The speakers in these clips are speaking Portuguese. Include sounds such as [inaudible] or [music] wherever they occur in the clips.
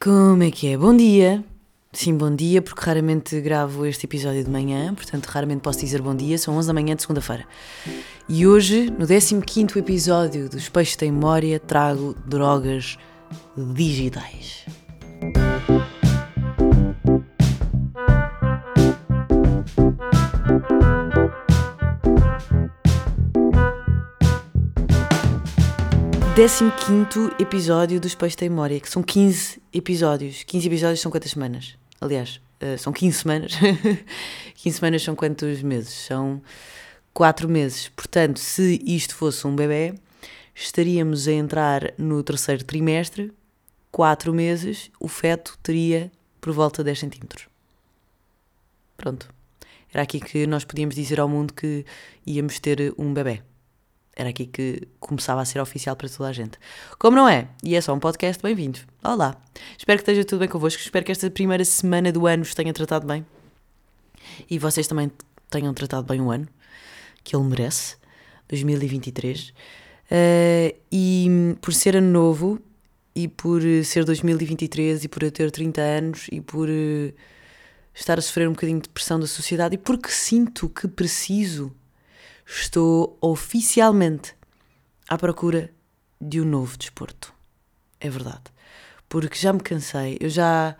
Como é que é? Bom dia. Sim, bom dia, porque raramente gravo este episódio de manhã, portanto, raramente posso dizer bom dia. São 11 da manhã de segunda-feira. E hoje, no 15 episódio dos Peixes Tem Memória, trago drogas digitais. 15 episódio dos Peixes da Memória, que são 15 episódios. 15 episódios são quantas semanas? Aliás, uh, são 15 semanas. [laughs] 15 semanas são quantos meses? São 4 meses. Portanto, se isto fosse um bebê, estaríamos a entrar no terceiro trimestre, 4 meses, o feto teria por volta de 10 centímetros. Pronto. Era aqui que nós podíamos dizer ao mundo que íamos ter um bebê. Era aqui que começava a ser oficial para toda a gente. Como não é? E é só um podcast, bem-vindos. Olá. Espero que esteja tudo bem convosco. Espero que esta primeira semana do ano vos tenha tratado bem. E vocês também tenham tratado bem o ano, que ele merece, 2023. Uh, eh, e por ser ano novo, e por ser 2023, e por eu ter 30 anos, e por uh, estar a sofrer um bocadinho de pressão da sociedade, e porque sinto que preciso estou oficialmente à procura de um novo desporto. É verdade. Porque já me cansei, eu já,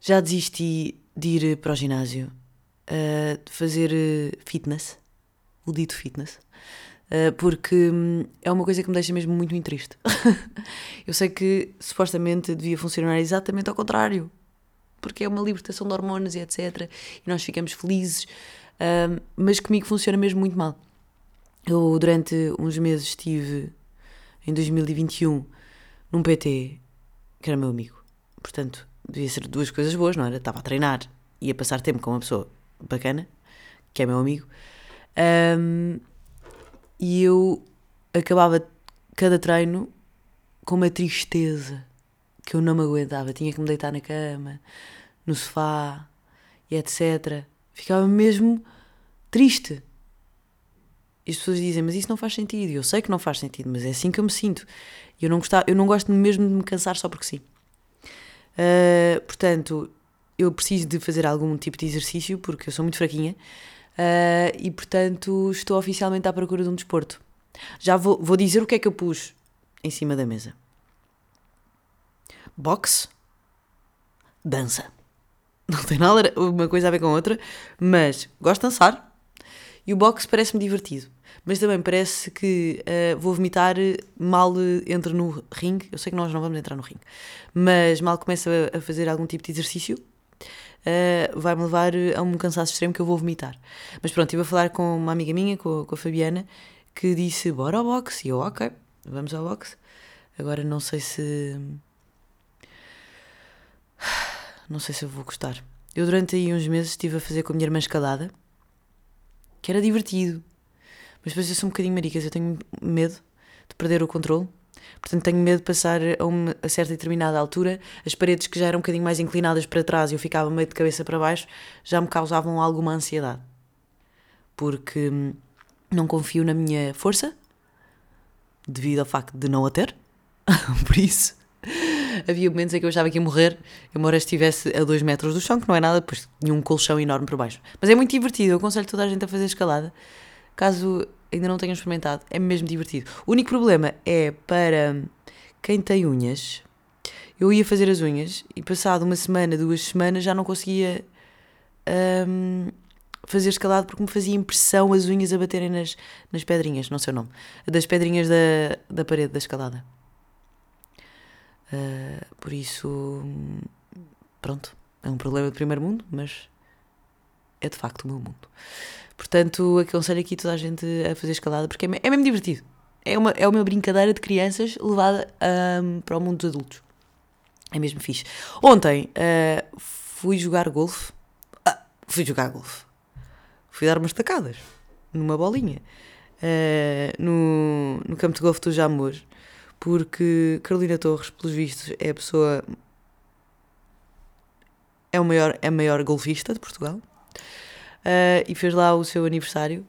já desisti de ir para o ginásio, uh, de fazer eh, fitness, o dito fitness, uh, porque hum, é uma coisa que me deixa mesmo muito, muito triste. [laughs] eu sei que supostamente devia funcionar exatamente ao contrário, porque é uma libertação de hormonas e etc. E nós ficamos felizes, uh, mas comigo funciona mesmo muito mal. Eu, durante uns meses, estive em 2021 num PT que era meu amigo. Portanto, devia ser duas coisas boas, não era? Estava a treinar, ia passar tempo com uma pessoa bacana, que é meu amigo, um, e eu acabava cada treino com uma tristeza que eu não me aguentava. Tinha que me deitar na cama, no sofá e etc. Ficava mesmo triste. E as pessoas dizem, mas isso não faz sentido. Eu sei que não faz sentido, mas é assim que eu me sinto. Eu não, gostava, eu não gosto mesmo de me cansar só porque sim. Uh, portanto, eu preciso de fazer algum tipo de exercício porque eu sou muito fraquinha uh, e, portanto, estou oficialmente à procura de um desporto. Já vou, vou dizer o que é que eu pus em cima da mesa: boxe, dança. [laughs] Não tem nada uma coisa a ver com a outra, mas gosto de dançar e o boxe parece-me divertido mas também parece que uh, vou vomitar mal entre no ringue. Eu sei que nós não vamos entrar no ringue, mas mal começa a, fazer algum tipo de exercício, uh, vai-me levar a um cansaço extremo que eu vou vomitar. Mas pronto, estive a falar com uma amiga minha, com, com a Fabiana, que disse: Bora ao boxe. E eu, ok, vamos ao boxe. Agora não sei se. Não sei se eu vou gostar. Eu durante aí uns meses estive a fazer com a minha irmã escalada, que era divertido mas depois eu sou um bocadinho maricas, eu tenho medo de perder o controle. Portanto, tenho medo de passar a uma a certa determinada altura, as paredes que já eram um bocadinho mais inclinadas para trás e eu ficava meio de cabeça para baixo, já me causavam alguma ansiedade. Porque hum, não confio na minha força, devido ao facto de não a ter. [laughs] Por isso, havia momentos em que eu achava que ia morrer, embora estivesse a 2 metros do chão, que não é nada, pois tinha um colchão enorme por baixo. Mas é muito divertido, eu aconselho toda a gente a fazer escalada caso ainda não tenham experimentado, é mesmo divertido. O único problema é para quem tem unhas. Eu ia fazer as unhas e passado uma semana, duas semanas, já não conseguia um, fazer escalado porque me fazia impressão as unhas a baterem nas, nas pedrinhas, não sei o nome, das pedrinhas da, da parede da escalada. Uh, por isso, pronto, é um problema de primeiro mundo, mas é de facto o meu mundo. Portanto, aconselho aqui toda a gente a fazer escalada porque é, é mesmo divertido. É uma, é uma brincadeira de crianças levada um, para o mundo dos adultos. É mesmo fixe. Ontem uh, fui jogar golfe. Ah, fui jogar golfe. Fui dar umas tacadas numa bolinha uh, no, no campo de golfe do Jamor. Porque Carolina Torres, pelos vistos, é a pessoa. É, o maior, é a maior golfista de Portugal uh, e fez lá o seu aniversário.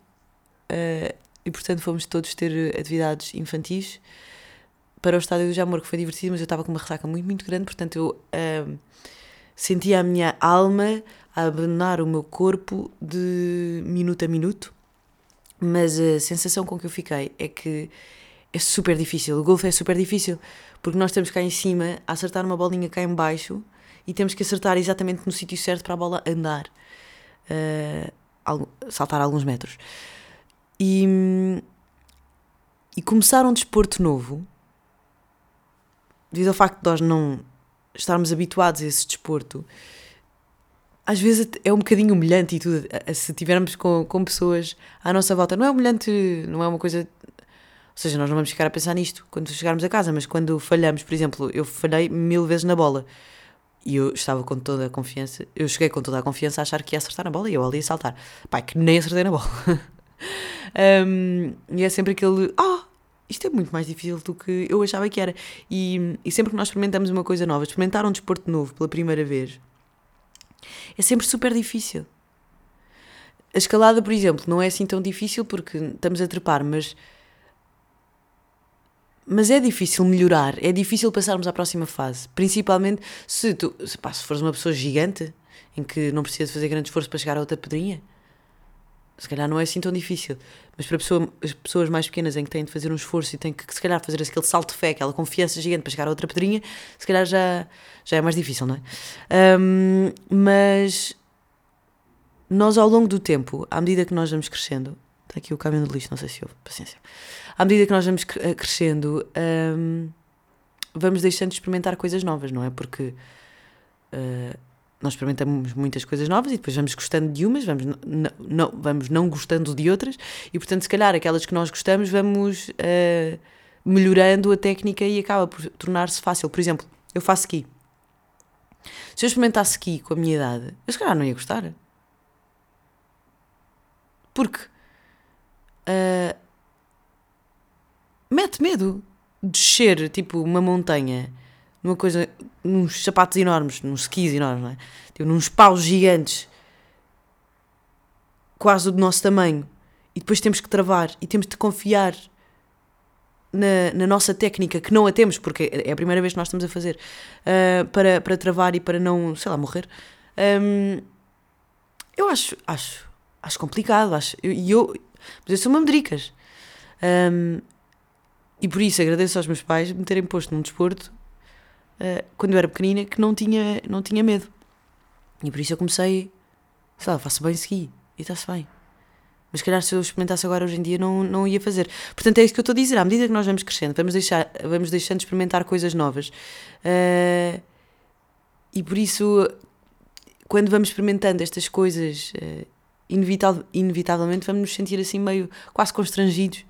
Uh, e portanto fomos todos ter atividades infantis. Para o estádio do Jamor, que foi divertido, mas eu estava com uma ressaca muito, muito grande, portanto eu uh, sentia a minha alma a abandonar o meu corpo de minuto a minuto, mas a sensação com que eu fiquei é que é super difícil, o golfe é super difícil, porque nós temos cá em cima a acertar uma bolinha cá em baixo e temos que acertar exatamente no sítio certo para a bola andar, uh, saltar alguns metros. E, e começar um desporto novo, devido ao facto de nós não estarmos habituados a esse desporto, às vezes é um bocadinho humilhante e tudo, se tivermos com, com pessoas à nossa volta. Não é humilhante, não é uma coisa. Ou seja, nós não vamos ficar a pensar nisto quando chegarmos a casa, mas quando falhamos, por exemplo, eu falhei mil vezes na bola e eu estava com toda a confiança, eu cheguei com toda a confiança a achar que ia acertar na bola e eu ali ia saltar. Pai, que nem acertei na bola. [laughs] um, e é sempre aquele, ah, oh, isto é muito mais difícil do que eu achava que era. E, e sempre que nós experimentamos uma coisa nova, experimentar um desporto novo pela primeira vez, é sempre super difícil. A escalada, por exemplo, não é assim tão difícil porque estamos a trepar, mas mas é difícil melhorar, é difícil passarmos à próxima fase. Principalmente se tu, se, pá, se fores uma pessoa gigante, em que não precisa fazer grande esforço para chegar a outra pedrinha, se calhar não é assim tão difícil. Mas para pessoa, as pessoas mais pequenas em que têm de fazer um esforço e têm que, se calhar, fazer aquele salto de fé, aquela confiança gigante para chegar a outra pedrinha, se calhar já, já é mais difícil, não é? Um, mas nós, ao longo do tempo, à medida que nós vamos crescendo, está aqui o caminho do lixo, não sei se houve, paciência à medida que nós vamos eh, crescendo, um, vamos deixando de experimentar coisas novas, não é? Porque uh, nós experimentamos muitas coisas novas e depois vamos gostando de umas, vamos não, vamos não gostando de outras, e portanto, se calhar aquelas que nós gostamos, vamos uh, melhorando a técnica e acaba por tornar-se fácil. Por exemplo, eu faço ski. Se eu experimentasse ski com a minha idade, eu se calhar não ia gostar. Porque uh, mete medo. Descer, tipo, uma montanha, numa coisa, nos sapatos enormes, nos skis enormes, não é? Tipo, nos paus gigantes, quase do nosso tamanho, e depois temos que travar e temos de confiar na, na, nossa técnica, que não a temos, porque é a primeira vez que nós estamos a fazer, uh, para, para travar e para não, sei lá, morrer. Um, eu acho, acho, acho complicado, acho, e eu, eu, mas eu sou uma medricas. Um, e por isso agradeço aos meus pais me terem posto num desporto uh, quando eu era pequenina que não tinha, não tinha medo. E por isso eu comecei, sei lá, faço bem ski e está-se bem. Mas calhar se eu experimentasse agora hoje em dia não, não ia fazer. Portanto é isso que eu estou a dizer. À medida que nós vamos crescendo, vamos, deixar, vamos deixando de experimentar coisas novas. Uh, e por isso, quando vamos experimentando estas coisas, uh, inevitavelmente vamos nos sentir assim meio quase constrangidos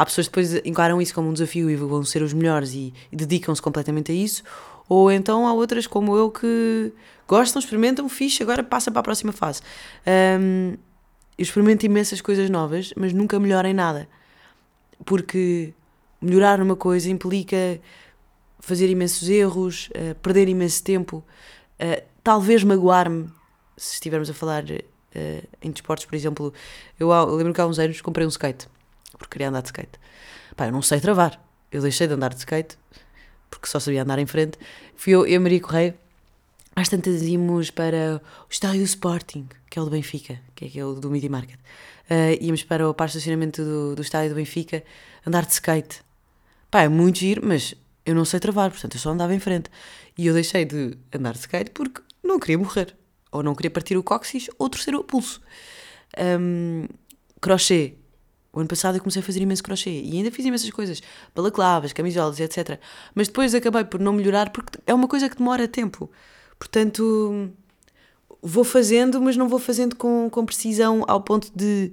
Há pessoas que depois encaram isso como um desafio e vão ser os melhores e, e dedicam-se completamente a isso, ou então há outras como eu que gostam, experimentam, fixe, agora passa para a próxima fase. Um, eu experimento imensas coisas novas, mas nunca melhoro em nada. Porque melhorar numa coisa implica fazer imensos erros, uh, perder imenso tempo, uh, talvez magoar-me, se estivermos a falar uh, em desportos, por exemplo. Eu, eu lembro que há uns anos comprei um skate porque queria andar de skate. Pá, eu não sei travar. Eu deixei de andar de skate porque só sabia andar em frente. Fui eu e a Maria Correia. Às tantas íamos para o estádio Sporting, que é o do Benfica, que é aquele do Media Market. Uh, íamos para o parque de estacionamento do, do estádio do Benfica andar de skate. Pá, é muito giro, mas eu não sei travar, portanto eu só andava em frente. E eu deixei de andar de skate porque não queria morrer. Ou não queria partir o cóccix ou torcer o pulso. Um, crochê o ano passado eu comecei a fazer imenso crochê e ainda fiz imensas coisas, balaclavas, camisolas, etc. Mas depois acabei por não melhorar porque é uma coisa que demora tempo. Portanto, vou fazendo, mas não vou fazendo com, com precisão ao ponto de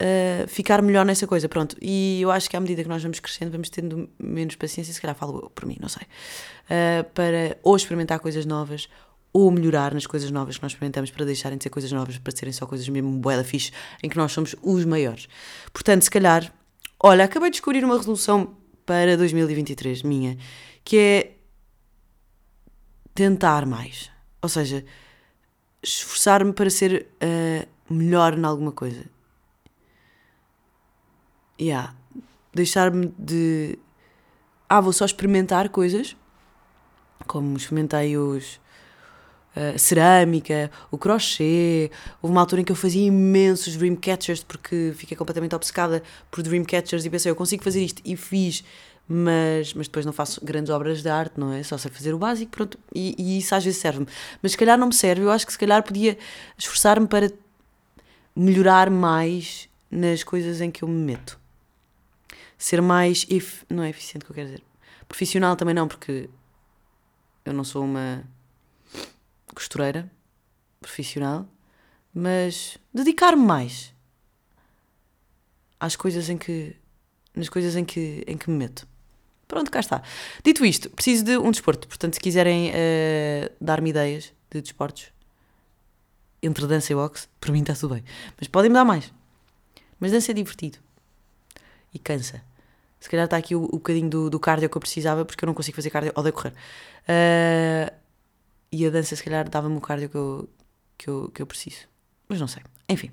uh, ficar melhor nessa coisa. Pronto. E eu acho que à medida que nós vamos crescendo, vamos tendo menos paciência, se calhar falo por mim, não sei, uh, para ou experimentar coisas novas ou melhorar nas coisas novas que nós experimentamos para deixarem de ser coisas novas, para serem só coisas mesmo boeda fixe, em que nós somos os maiores. Portanto, se calhar, olha, acabei de descobrir uma resolução para 2023 minha, que é tentar mais. Ou seja, esforçar-me para ser uh, melhor em alguma coisa. Yeah. Deixar-me de. ah, vou só experimentar coisas, como experimentei os uh, cerâmica, o crochê. Houve uma altura em que eu fazia imensos dreamcatchers porque fiquei completamente obcecada por dreamcatchers e pensei, eu consigo fazer isto e fiz. Mas, mas depois não faço grandes obras de arte, não é? Só sei fazer o básico, pronto, e, e isso às vezes serve-me. Mas se calhar não me serve, eu acho que se calhar podia esforçar-me para melhorar mais nas coisas em que eu me meto. Ser mais. If, não é eficiente o que eu quero dizer. Profissional também não, porque eu não sou uma costureira profissional, mas dedicar-me mais às coisas em que nas coisas em que, em que me meto. Pronto, cá está. Dito isto, preciso de um desporto. Portanto, se quiserem uh, dar-me ideias de desportos entre dança e boxe, para mim está tudo bem. Mas podem-me dar mais. Mas dança é divertido. E cansa. Se calhar está aqui o, o bocadinho do, do cardio que eu precisava, porque eu não consigo fazer cardio, odeio correr. Uh, e a dança, se calhar, dava-me o cardio que eu, que, eu, que eu preciso. Mas não sei. Enfim.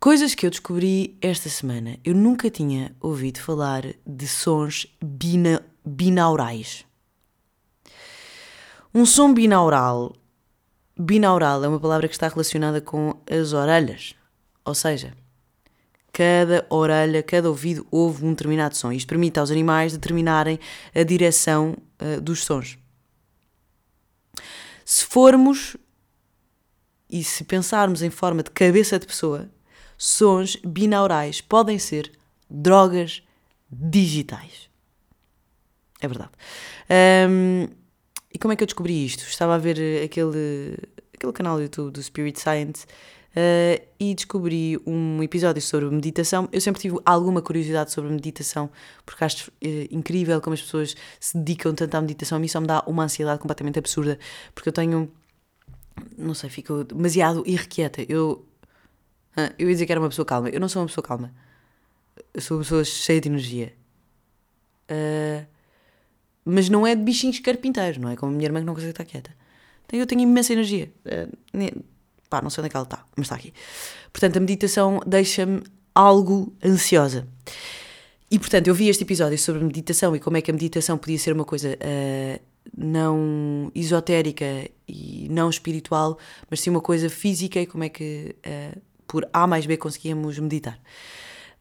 Coisas que eu descobri esta semana. Eu nunca tinha ouvido falar de sons bina, binaurais. Um som binaural. Binaural é uma palavra que está relacionada com as orelhas. Ou seja, cada orelha, cada ouvido ouve um determinado som. Isto permite aos animais determinarem a direção uh, dos sons. Se formos e se pensarmos em forma de cabeça de pessoa, sons binaurais podem ser drogas digitais. É verdade. Um, e como é que eu descobri isto? Estava a ver aquele, aquele canal do YouTube do Spirit Science uh, e descobri um episódio sobre meditação. Eu sempre tive alguma curiosidade sobre meditação, porque acho uh, incrível como as pessoas se dedicam tanto à meditação. A mim só me dá uma ansiedade completamente absurda, porque eu tenho. Não sei, fico demasiado irrequieta. Eu. Uh, eu ia dizer que era uma pessoa calma. Eu não sou uma pessoa calma. Eu sou uma pessoa cheia de energia. Uh, mas não é de bichinhos carpinteiros, não é? Como a minha irmã que não consegue estar quieta. Então eu tenho imensa energia. Pá, não sei onde é que ela está, mas está aqui. Portanto, a meditação deixa-me algo ansiosa. E portanto, eu vi este episódio sobre meditação e como é que a meditação podia ser uma coisa uh, não esotérica e não espiritual, mas sim uma coisa física e como é que uh, por A mais B conseguíamos meditar.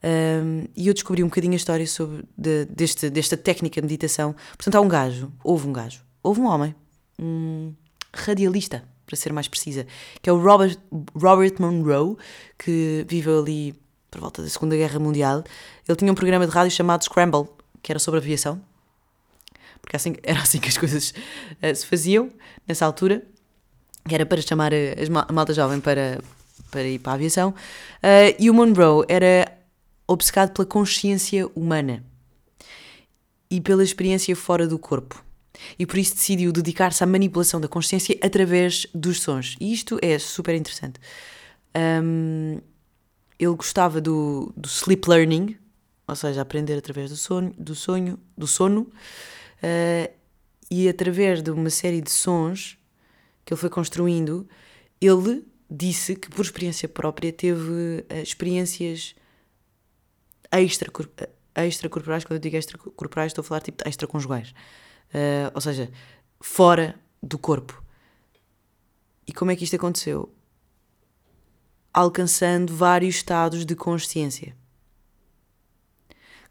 Um, e eu descobri um bocadinho a história sobre de, deste, desta técnica de meditação. Portanto, há um gajo, houve um gajo, houve um homem, um radialista, para ser mais precisa, que é o Robert, Robert Monroe, que viveu ali por volta da Segunda Guerra Mundial. Ele tinha um programa de rádio chamado Scramble, que era sobre aviação, porque assim, [laughs] era assim que as coisas uh, se faziam nessa altura, que era para chamar a, a malta jovem para, para ir para a aviação. Uh, e o Monroe era obcecado pela consciência humana e pela experiência fora do corpo e por isso decidiu dedicar-se à manipulação da consciência através dos sons. E isto é super interessante. Um, ele gostava do, do sleep learning, ou seja, aprender através do sonho, do sonho, do sono, uh, e através de uma série de sons que ele foi construindo, ele disse que por experiência própria teve uh, experiências extra extracorporais, quando eu digo extracorporais estou a falar tipo extraconjugais uh, ou seja, fora do corpo. E como é que isto aconteceu? Alcançando vários estados de consciência.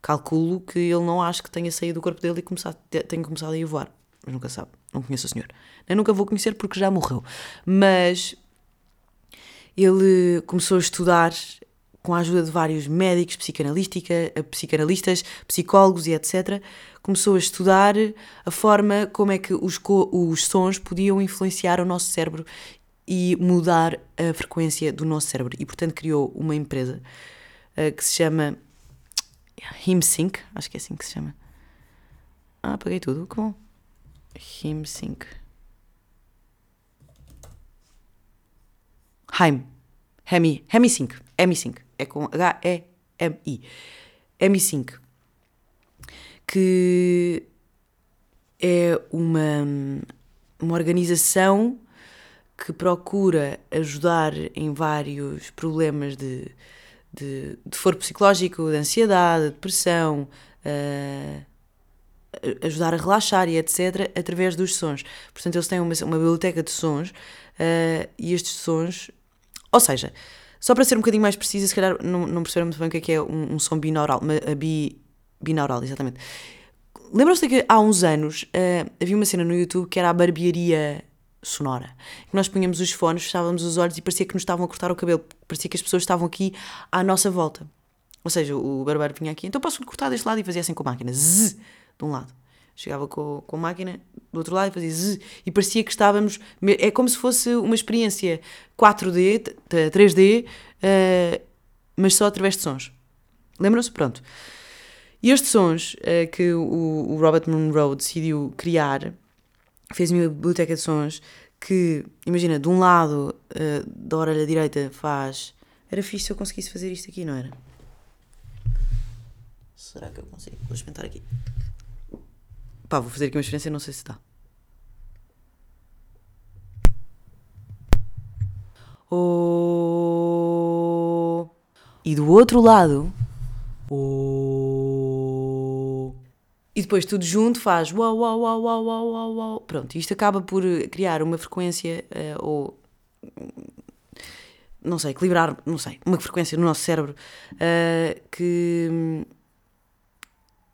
Calculo que ele não acha que tenha saído do corpo dele e tenha começado a ir voar. Mas nunca sabe. Não conheço o senhor. Nem nunca vou conhecer porque já morreu. Mas ele começou a estudar com a ajuda de vários médicos, psicanalística, psicanalistas, psicólogos e etc., começou a estudar a forma como é que os, os sons podiam influenciar o nosso cérebro e mudar a frequência do nosso cérebro. E, portanto, criou uma empresa uh, que se chama HimSync, acho que é assim que se chama. Ah, apaguei tudo, que bom. HimSync. Heim. Hemi, HemiSync. HemiSync. É com H-E-M-I. HemiSync que é uma, uma organização que procura ajudar em vários problemas de, de, de foro psicológico, de ansiedade, de depressão, uh, ajudar a relaxar e etc. através dos sons. Portanto, eles têm uma, uma biblioteca de sons uh, e estes sons. Ou seja, só para ser um bocadinho mais precisa, se calhar não, não perceberam muito bem o que é, que é um, um som binaural. Bi, binaural, exatamente. Lembram-se que há uns anos uh, havia uma cena no YouTube que era a barbearia sonora. Que nós punhamos os fones, fechávamos os olhos e parecia que nos estavam a cortar o cabelo. Parecia que as pessoas estavam aqui à nossa volta. Ou seja, o barbeiro vinha aqui, então posso cortar deste lado e fazia assim com a máquina. Zzz, de um lado. Chegava com, com a máquina do outro lado e fazia zzz, e parecia que estávamos. É como se fosse uma experiência 4D, 3D, uh, mas só através de sons. Lembram-se? Pronto. E estes sons uh, que o, o, Robert Monroe decidiu criar, fez uma biblioteca de sons que, imagina, de um lado uh, da orelha direita faz. Era fixe se eu conseguisse fazer isto aqui, não era? Será que eu consigo? Vou experimentar aqui. Pá, vou fazer aqui uma experiência, não sei se dá. Oh. E do outro lado. Oh. E depois tudo junto faz uau, uau, uau, uau, uau, uau. Pronto, isto acaba por criar uma frequência uh, ou. Não sei, equilibrar, não sei, uma frequência no nosso cérebro uh, que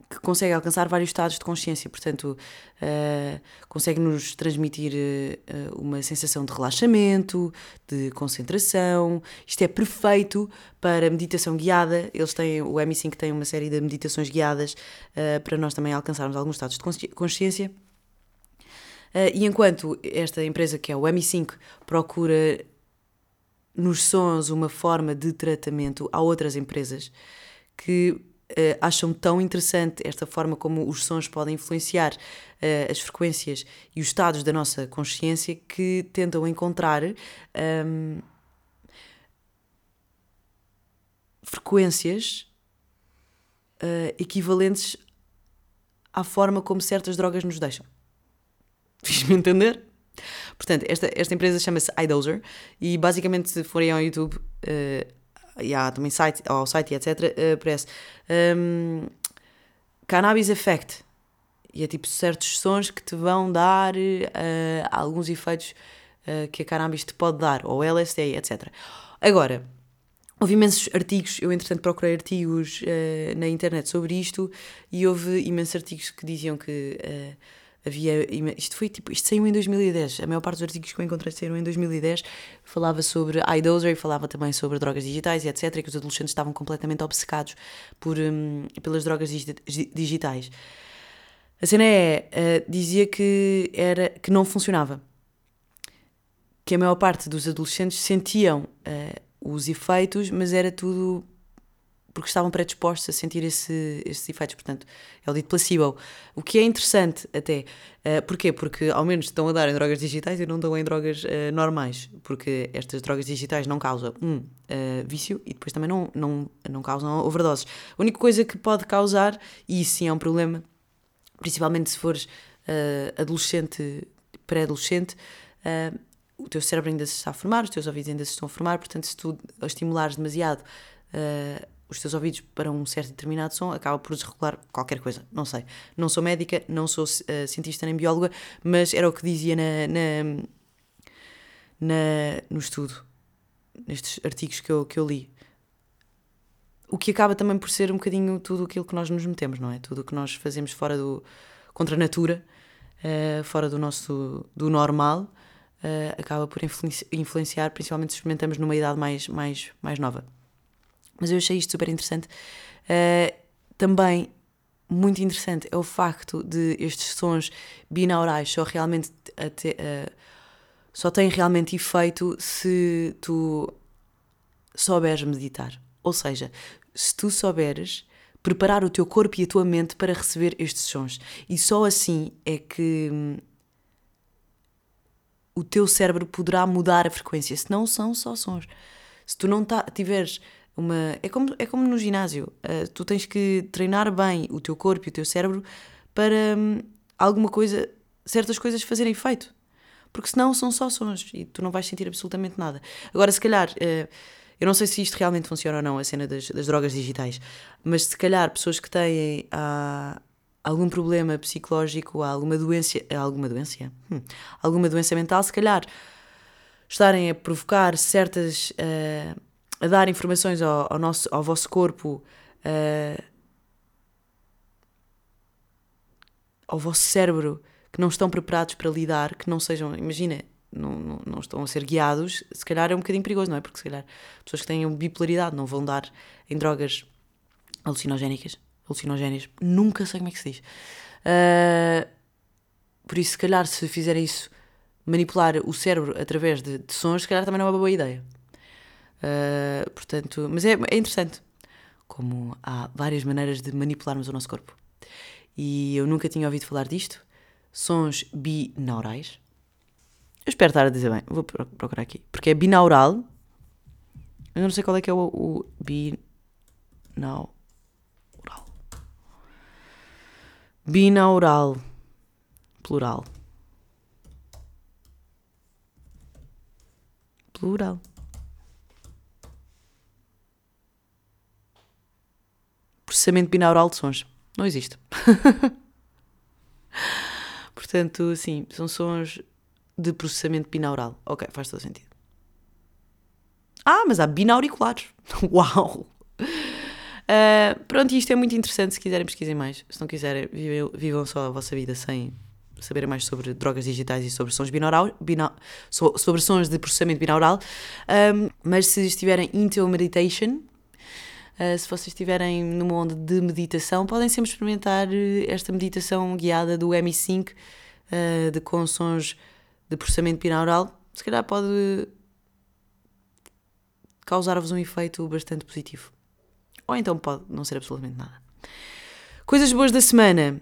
que consegue alcançar vários estados de consciência, portanto, uh, consegue-nos transmitir uh, uma sensação de relaxamento, de concentração. Isto é perfeito para meditação guiada. Eles têm, o M5 tem uma série de meditações guiadas uh, para nós também alcançarmos alguns estados de consciência. e enquanto esta empresa, que é o M5, procura nos sons uma forma de tratamento, há outras empresas que uh, acham tão interessante esta forma como os sons podem influenciar uh, as frequências e os estados da nossa consciência que tentam encontrar um, ehm, frequências uh, equivalentes à forma como certas drogas nos deixam. [laughs] Fiz-me entender? Portanto, esta, esta empresa chama-se iDozer e basicamente se forem ao YouTube e há também site, ao site etc, aparece um, Cannabis Effect. E é tipo certos sons que te vão dar uh, alguns efeitos uh, que a cannabis te pode dar, ou LSD, etc. Agora, houve imensos artigos, eu entretanto procurei artigos uh, na internet sobre isto e houve imensos artigos que diziam que havia. Isto foi tipo. Isto saiu em 2010. A maior parte dos artigos que eu encontrei saíram em 2010. Falava sobre iDozer e falava também sobre drogas digitais e etc. E que os adolescentes estavam completamente obcecados por, um, pelas drogas digitais. A cena é. Uh, dizia que, era, que não funcionava. Que a maior parte dos adolescentes sentiam uh, os efeitos, mas era tudo porque estavam predispostos a sentir esse, esses efeitos. Portanto, é o dito placebo. O que é interessante até. Uh, porquê? Porque ao menos estão a dar em drogas digitais e não dão em drogas uh, normais. Porque estas drogas digitais não causam, um, uh, vício e depois também não, não, não causam overdoses. A única coisa que pode causar, e isso sim é um problema, principalmente se fores adolescente, pré-adolescente, o teu cérebro ainda se está a formar, os teus ouvidos ainda se estão a formar, portanto, se tu estimulares demasiado os teus ouvidos para um certo determinado som, acaba por desregular qualquer coisa. Não sei. Não sou médica, não sou uh, cientista nem bióloga, mas era o que dizia na, na, na, no estudo, nestes artigos que eu, que eu li. O que acaba também por ser um bocadinho tudo aquilo que nós nos metemos, não é? Tudo o que nós fazemos fora do. contra a natura, uh, fora do nosso. do normal. Uh, acaba por influenciar, principalmente se experimentamos numa idade mais, mais, mais nova. Mas eu achei isto super interessante. Uh, também muito interessante é o facto de estes sons binaurais só realmente até, uh, só têm realmente efeito se tu souberes meditar. Ou seja, se tu souberes preparar o teu corpo e a tua mente para receber estes sons. E só assim é que hum, o teu cérebro poderá mudar a frequência. Se não são só sons. Se tu não tá, tiveres uma. É como, é como no ginásio. Uh, tu tens que treinar bem o teu corpo e o teu cérebro para um, alguma coisa, certas coisas fazerem efeito. Porque senão são só sons e tu não vais sentir absolutamente nada. Agora, se calhar. Uh, eu não sei se isto realmente funciona ou não, a cena das, das drogas digitais, mas se calhar pessoas que têm há, algum problema psicológico, alguma doença, alguma doença, hum, alguma doença mental, se calhar estarem a provocar certas, uh, a dar informações ao, ao, nosso, ao vosso corpo, uh, ao vosso cérebro, que não estão preparados para lidar, que não sejam, imagina, não, não, não, estão a ser guiados, se calhar é um bocadinho perigoso, não é? Porque se calhar pessoas que têm bipolaridade não vão dar em drogas alucinogénicas, alucinogénias, nunca sei como é que se diz. Uh, por isso, se calhar, se fizerem isso, manipular o cérebro através de, de sons, se calhar também não é uma boa ideia. Uh, portanto, mas é, é interessante como há várias maneiras de manipularmos o nosso corpo. E eu nunca tinha ouvido falar disto. Sons binaurais. Eu espero estar a dizer bem, vou procurar aqui. Porque é binaural. Eu não sei qual é que é o, o binaural. Binaural. Plural. Plural. Processamento binaural de sons. Não existe. [laughs] Portanto, sim, são sons de processamento binaural. Ok, faz todo sentido. Ah, mas há binauriculares. [laughs] Uau! Uh, pronto, isto é muito interessante. Se quiserem, pesquisem mais. Se não quiserem, vivam, vivam só a vossa vida sem saberem mais sobre drogas digitais e sobre sons binaural, bina, sobre sons de processamento binaural. Um, mas se estiverem into meditation, uh, se vocês estiverem numa onda de meditação, podem sempre experimentar eh, esta meditação guiada do MI5 uh, de, com sons de processamento binaural. Se calhar pode causar-vos um efeito bastante positivo. Ou então pode não ser absolutamente nada. Coisas boas da semana.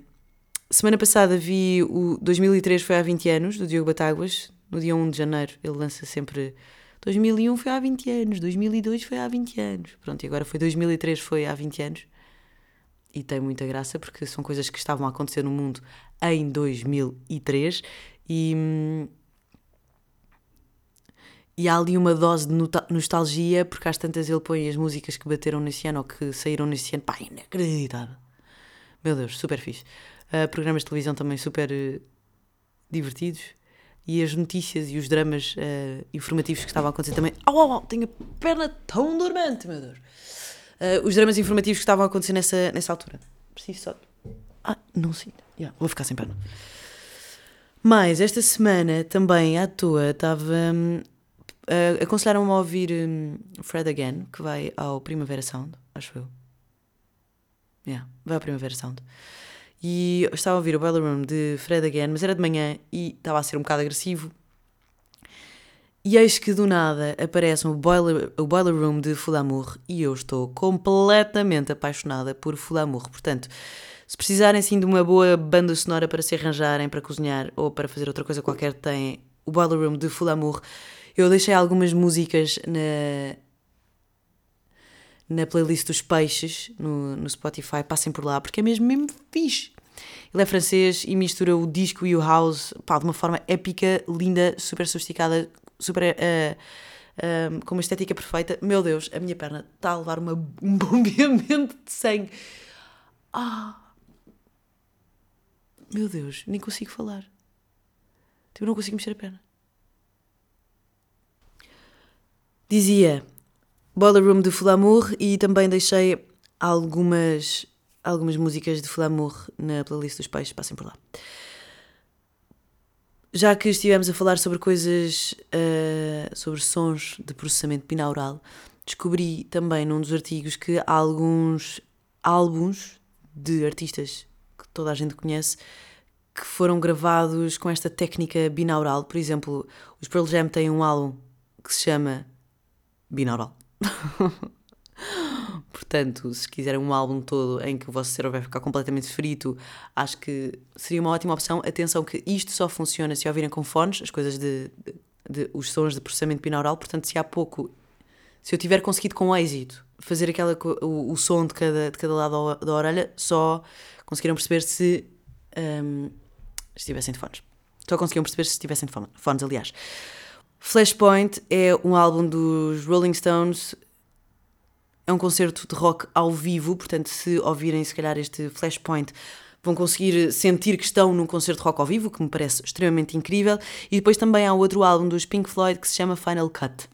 Semana passada vi o 2003 foi há 20 anos, do Diogo Batáguas, no dia 1 de janeiro. Ele lança sempre 2001 foi há 20 anos, 2002 foi há 20 anos. Pronto, e agora foi 2003 foi há 20 anos. E tem muita graça porque são coisas que estavam a acontecer no mundo em 2003 e. E há ali uma dose de nostalgia, porque às tantas ele põe as músicas que bateram nesse ano ou que saíram nesse ano. Pá, inacreditável. Meu Deus, super fixe. Uh, programas de televisão também super uh, divertidos. E as notícias e os dramas uh, informativos que estavam a acontecer também. Au, au, au, tenho a perna tão dormente, meu Deus. os dramas informativos que estavam a acontecer nessa, nessa altura. Preciso só. Ah, não sinto. Yeah, vou ficar sem perna. Mas esta semana também à toa estava. Um, uh, aconselharam-me a ouvir um, Fred Again, que vai ao Primavera Sound, acho eu. Yeah, vai ao Primavera Sound. E estava a ouvir o Boiler Room de Fred Again, mas era de manhã e estava a ser um bocado agressivo. E eis que do nada aparece o Boiler, o Boiler Room de Fulamour e eu estou completamente apaixonada por Fulamour. Portanto, se precisarem sim de uma boa banda sonora para se arranjarem, para cozinhar ou para fazer outra coisa qualquer, tem o Boiler Room de Fulamour. Eu deixei algumas músicas na, na playlist dos peixes no, no Spotify, passem por lá, porque é mesmo, mesmo fixe. Ele é francês e mistura o disco e o house pá, de uma forma épica, linda, super sofisticada, super. Uh, uh, com uma estética perfeita. Meu Deus, a minha perna está a levar uma, [laughs] um bombeamento de sangue. Ah! Meu Deus, nem consigo falar. Tipo, não consigo mexer a perna. Dizia Boiler Room de Flamour e também deixei algumas, algumas músicas de Flamour na playlist dos peixes, passem por lá. Já que estivemos a falar sobre coisas, uh, sobre sons de processamento binaural, descobri também num dos artigos que há alguns álbuns de artistas que toda a gente conhece que foram gravados com esta técnica binaural. Por exemplo, os Pearl Jam têm um álbum que se chama Binaural. [laughs] Portanto, se quiserem um álbum todo em que o vosso cérebro vai ficar completamente frito, acho que seria uma ótima opção. Atenção que isto só funciona se ouvirem com fones, as coisas de, de, de, os sons de processamento binaural. Portanto, se há pouco, se eu tiver conseguido com êxito fazer aquela, o, o som de cada, de cada lado da orelha, só conseguiram perceber se um, estivessem de fones. Só conseguiam perceber se estivessem de fones, aliás. Flashpoint é um álbum dos Rolling Stones, é um concerto de rock ao vivo, portanto, se ouvirem se calhar este Flashpoint, vão conseguir sentir que estão num concerto rock ao vivo, que me parece extremamente incrível. E depois também há outro álbum dos Pink Floyd que se chama Final Cut.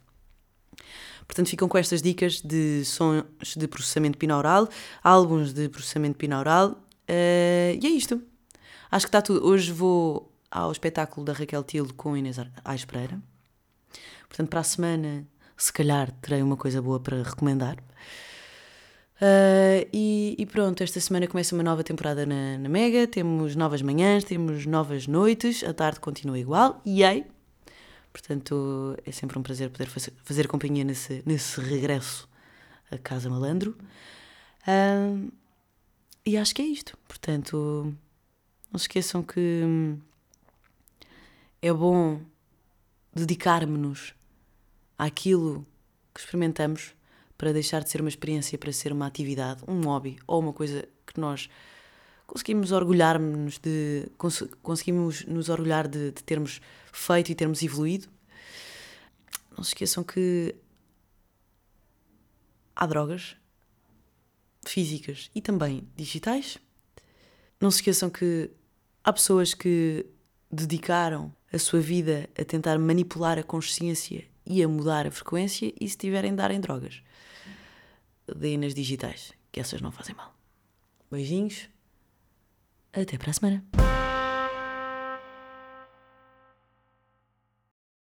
Portanto, ficam com estas dicas de sons de processamento binaural, álbuns de processamento binaural. Uh, e é isto. Acho que está tudo. Hoje vou ao espetáculo da Raquel Tilo com Inês Aires Pereira. Portanto, para a semana, se calhar, terei uma coisa boa para recomendar. Uh, e, e, pronto, esta semana começa uma nova temporada na, na, Mega. Temos novas manhãs, temos novas noites, a tarde continua igual. E aí, portanto, é sempre um prazer poder fazer, fazer companhia nesse, nesse regresso a Casa Malandro. Uh, e acho que é isto. Portanto, não se esqueçam que é bom dedicarmos-nos àquilo que experimentamos para deixar de ser uma experiência para ser uma atividade, um hobby ou uma coisa que nós conseguimos orgulhar-nos de cons conseguimos nos orgulhar de, de termos feito e termos evoluído. Não se esqueçam que há drogas físicas e também digitais. Não se esqueçam que há pessoas que dedicaram a sua vida a tentar manipular a consciência e a mudar a frequência e se tiverem darem drogas deem nas digitais, que essas não fazem mal. Beijinhos, até para a semana.